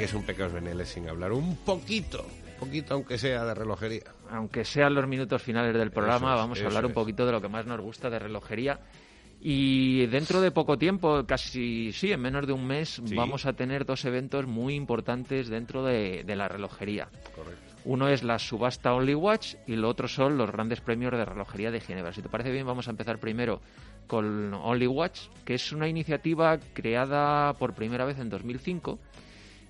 que es un pecado veneles sin hablar un poquito, poquito aunque sea de relojería. Aunque sean los minutos finales del programa, es, vamos a hablar un poquito de lo que más nos gusta de relojería. Y dentro de poco tiempo, casi sí, en menos de un mes, Sí. vamos a tener dos eventos muy importantes dentro de, de la relojería. Correcto. Uno es la subasta Only Watch y lo otro son los grandes premios de relojería de Ginebra. Si te parece bien, vamos a empezar primero con Only Watch, que es una iniciativa creada por primera vez en 2005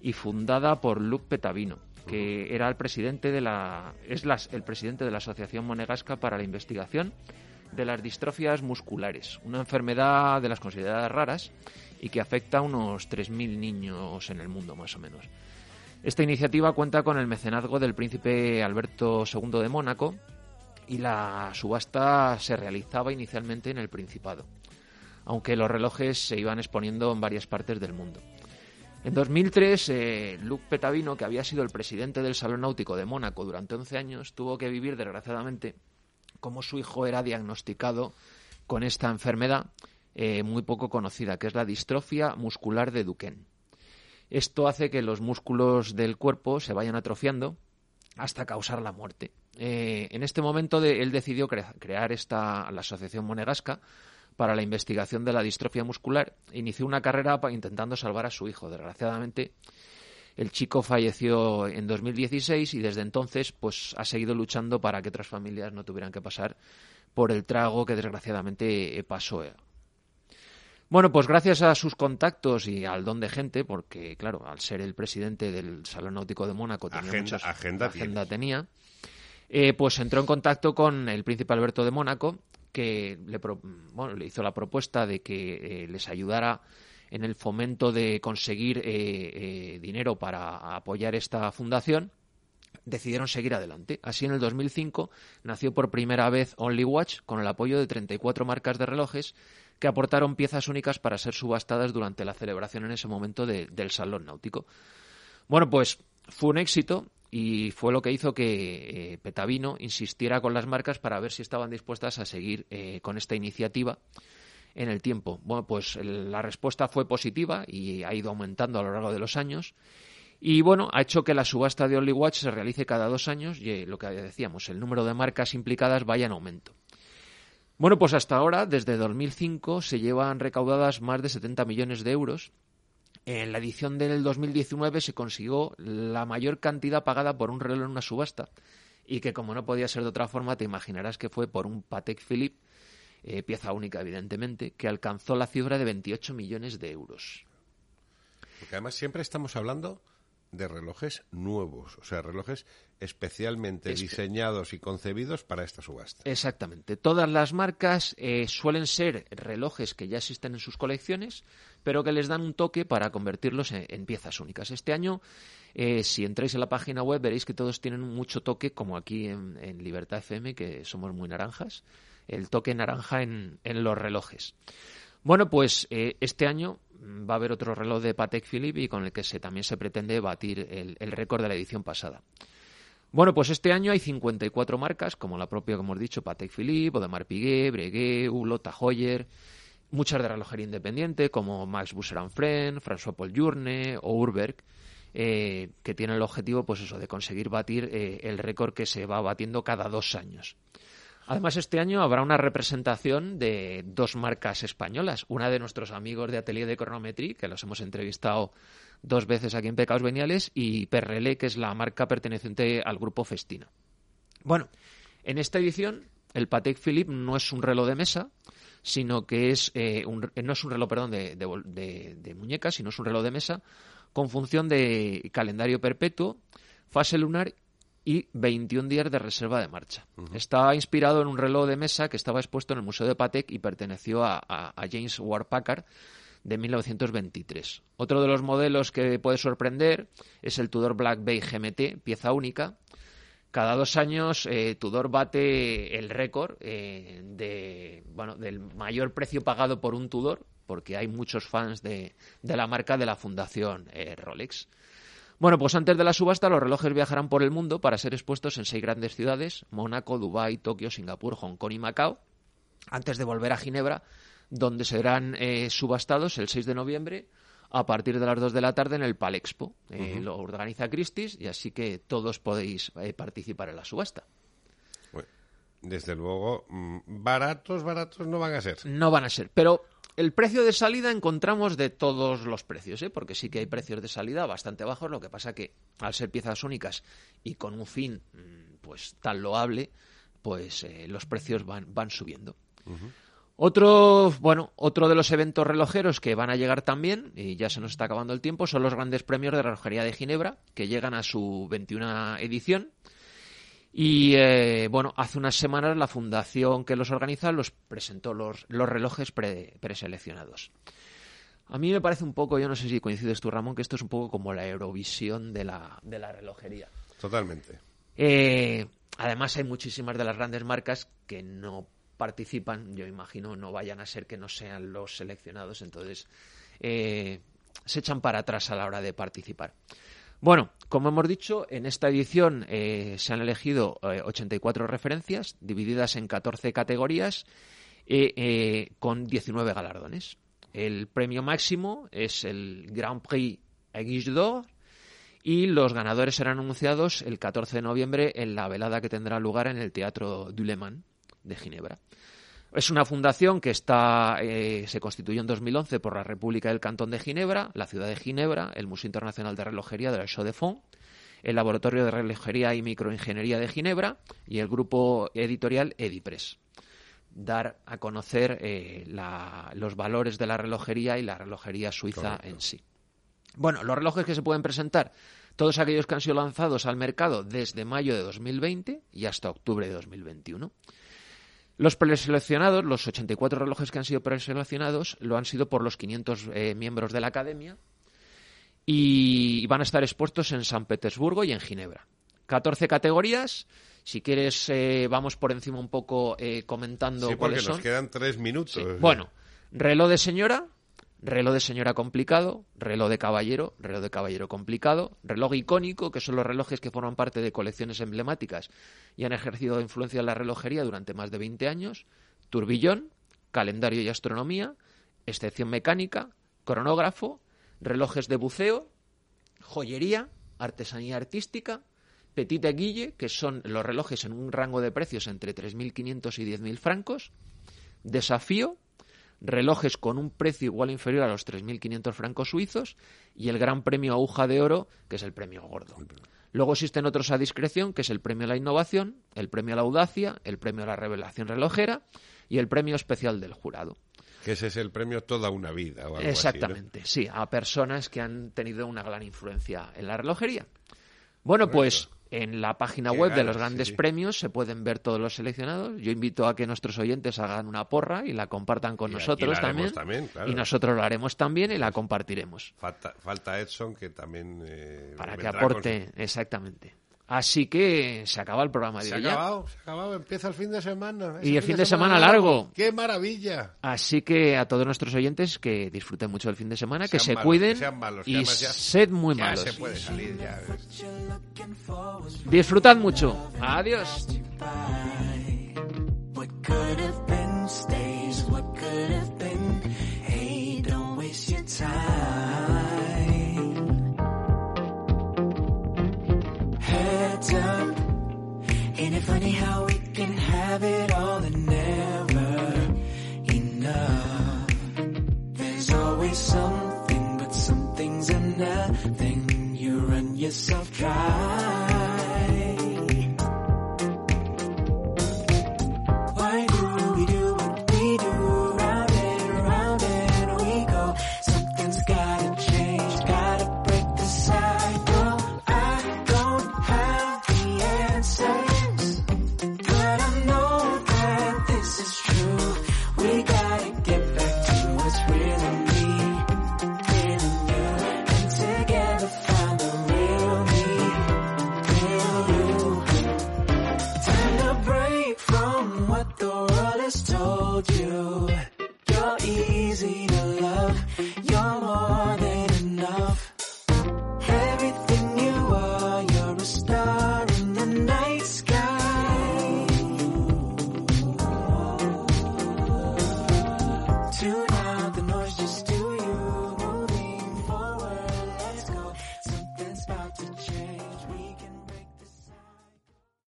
y fundada por Luc Petavino, que era el presidente de la es las- el presidente de la Asociación Monegasca para la Investigación de las distrofias musculares, una enfermedad de las consideradas raras y que afecta a unos 3.000 niños en el mundo, más o menos. Esta iniciativa cuenta con el mecenazgo del príncipe Alberto II de Mónaco y la subasta se realizaba inicialmente en el Principado, aunque los relojes se iban exponiendo en varias partes del mundo. En 2003, eh, Luc Petavino, que había sido el presidente del Salón Náutico de Mónaco durante 11 años, tuvo que vivir, desgraciadamente, como su hijo era diagnosticado con esta enfermedad eh, muy poco conocida, que es la distrofia muscular de Duquesne. Esto hace que los músculos del cuerpo se vayan atrofiando hasta causar la muerte. Eh, en este momento de- él decidió crea- crear esta, la Asociación Monegasca para la investigación de la distrofia muscular. Inició una carrera intentando salvar a su hijo. Desgraciadamente, el chico falleció en 2016 y desde entonces pues ha seguido luchando para que otras familias no tuvieran que pasar por el trago que desgraciadamente eh, pasó. Bueno, pues gracias a sus contactos y al don de gente, porque claro, al ser el presidente del Salón Náutico de Mónaco tenía Agenda- agenda tenía, eh, pues entró en contacto con el príncipe Alberto de Mónaco, que le, bueno, le hizo la propuesta de que eh, les ayudara en el fomento de conseguir eh, eh, dinero para apoyar esta fundación decidieron seguir adelante. Así, en el 2005 nació por primera vez Only Watch con el apoyo de 34 marcas de relojes que aportaron piezas únicas para ser subastadas durante la celebración en ese momento de- del Salón Náutico. Bueno, pues fue un éxito y fue lo que hizo que eh, Petavino insistiera con las marcas para ver si estaban dispuestas a seguir eh, con esta iniciativa en el tiempo. Bueno, pues la respuesta fue positiva y ha ido aumentando a lo largo de los años. Y bueno, ha hecho que la subasta de Only Watch se realice cada dos años y eh, lo que decíamos, el número de marcas implicadas vaya en aumento. Bueno, pues hasta ahora, desde 2005, se llevan recaudadas más de 70 millones de euros. En la edición del 2019 se consiguió la mayor cantidad pagada por un reloj en una subasta y que, como no podía ser de otra forma, te imaginarás que fue por un Patek Philippe, eh, pieza única, evidentemente, que alcanzó la cifra de 28 millones de euros. Porque además siempre estamos hablando de relojes nuevos, o sea, relojes especialmente Espe- diseñados y concebidos para esta subasta. Exactamente. Todas las marcas eh, suelen ser relojes que ya existen en sus colecciones, pero que les dan un toque para convertirlos en, en piezas únicas. Este año, eh, si entráis en la página web, veréis que todos tienen mucho toque, como aquí en, en Libertad FM, que somos muy naranjas, el toque naranja en, en los relojes. Bueno, pues eh, este año va a haber otro reloj de Patek Philippe y con el que se, también se pretende batir el, récord de la edición pasada. Bueno, pues este año hay 54 marcas, como la propia, como hemos dicho, Patek Philippe, Audemars Piguet, Breguet, Hublot, Hoyer, muchas de relojería independiente, como Max Busser Friend, François Paul Journe o Urberg, eh, que tienen el objetivo, pues eso, de conseguir batir eh, el récord que se va batiendo cada dos años. Además, este año habrá una representación de dos marcas españolas. Una de nuestros amigos de Atelier de Cronometry, que los hemos entrevistado dos veces aquí en Pecados Veniales, y Perrelé, que es la marca perteneciente al grupo Festina. Bueno, en esta edición, el Patek Philippe no es un reloj de mesa, sino que es eh, un, no es un reloj, perdón, de, de, sino es un reloj de mesa con función de calendario perpetuo, fase lunar y 21 días de reserva de marcha. Está inspirado en un reloj de mesa que estaba expuesto en el Museo de Patek y perteneció a, a- a James Ward Packard de 1923. Otro de los modelos que puede sorprender es el Tudor Black Bay GMT, pieza única. Cada dos años eh, Tudor bate el récord eh, de, bueno, del mayor precio pagado por un Tudor, porque hay muchos fans de, de la marca de la Fundación eh, Rolex. Bueno, pues antes de la subasta los relojes viajarán por el mundo para ser expuestos en seis grandes ciudades, Mónaco, Dubái, Tokio, Singapur, Hong Kong y Macao, antes de volver a Ginebra donde serán eh, subastados el 6 de noviembre a partir de las 2 de la tarde en el Palexpo. Eh, Lo organiza Christie's y así que todos podéis eh, participar en la subasta. desde luego, mm, baratos, baratos no van a ser. No van a ser, pero el precio de salida encontramos de todos los precios, ¿eh? porque sí que hay precios de salida bastante bajos, lo que pasa que al ser piezas únicas y con un fin mm, pues tan loable, pues eh, los precios van, van subiendo. Otro, bueno, otro de los eventos relojeros que van a llegar también, y ya se nos está acabando el tiempo, son los grandes premios de relojería de Ginebra, que llegan a su 21 edición. Y eh, bueno, hace unas semanas la fundación que los organiza los presentó los, los relojes pre- preseleccionados. A mí me parece un poco, yo no sé si coincides tú, Ramón, que esto es un poco como la Eurovisión de la, de la relojería. Totalmente. Eh, además, hay muchísimas de las grandes marcas que no participan, yo imagino, no vayan a ser que no sean los seleccionados, entonces eh, se echan para atrás a la hora de participar. Bueno, como hemos dicho, en esta edición eh, se han elegido eh, 84 referencias, divididas en 14 categorías, eh, eh, con 19 galardones. El premio máximo es el Grand Prix Aiguille d'Or, y los ganadores serán anunciados el 14 de noviembre en la velada que tendrá lugar en el Teatro du Le de Ginebra. Es una fundación que está, eh, se constituyó en 2011 por la República del Cantón de Ginebra, la ciudad de Ginebra, el Museo Internacional de Relojería de la Chaux de Fonds, el Laboratorio de Relojería y Microingeniería de Ginebra y el grupo editorial Edipress. Dar a conocer eh, la- los valores de la relojería y la relojería suiza Correcto. en sí. Bueno, los relojes que se pueden presentar, todos aquellos que han sido lanzados al mercado desde mayo de 2020 y hasta octubre de 2021. Los preseleccionados, los 84 relojes que han sido preseleccionados, lo han sido por los 500 eh, miembros de la academia y van a estar expuestos en San Petersburgo y en Ginebra. 14 categorías. Si quieres, eh, vamos por encima un poco eh, comentando Sí, porque cuáles nos son. quedan tres minutos. Sí. Bueno, reloj de señora, reloj de señora complicado, reloj de caballero, reloj de caballero complicado, reloj icónico, que son los relojes que forman parte de colecciones emblemáticas y han ejercido influencia en la relojería durante más de 20 años, turbillón, calendario y astronomía, excepción mecánica, cronógrafo, relojes de buceo, joyería, artesanía artística, Petit Guille, que son los relojes en un rango de precios entre 3.500 y 10.000 francos, Desafío, relojes con un precio igual o inferior a los 3.500 francos suizos y el Gran Premio Aguja de Oro, que es el premio gordo. Luego existen otros a discreción, que es el premio a la innovación, el premio a la audacia, el premio a la revelación relojera y el premio especial del jurado. Que ese es el premio toda una vida. O algo así, ¿no? Exactamente, sí, a personas que han tenido una gran influencia en la relojería. Bueno, pues en la página Qué web de los grandes sí, premios se pueden ver todos los seleccionados. Yo invito a que nuestros oyentes hagan una porra y la compartan con Y nosotros la también. también, claro. Y nosotros lo haremos también y la compartiremos Falta, falta Edson, que también. eh, para que con aporte exactamente. Así que se acaba el programa de Se ha acabado, se ha acabado. Empieza el fin de semana. Y el fin de semana largo. ¡Qué maravilla! Así que a todos nuestros oyentes que disfruten mucho del fin de semana, que se malos, cuiden que sean malos, que y además ya- sed muy ya malos. se puede salir ya. Disfrutad mucho. Adiós.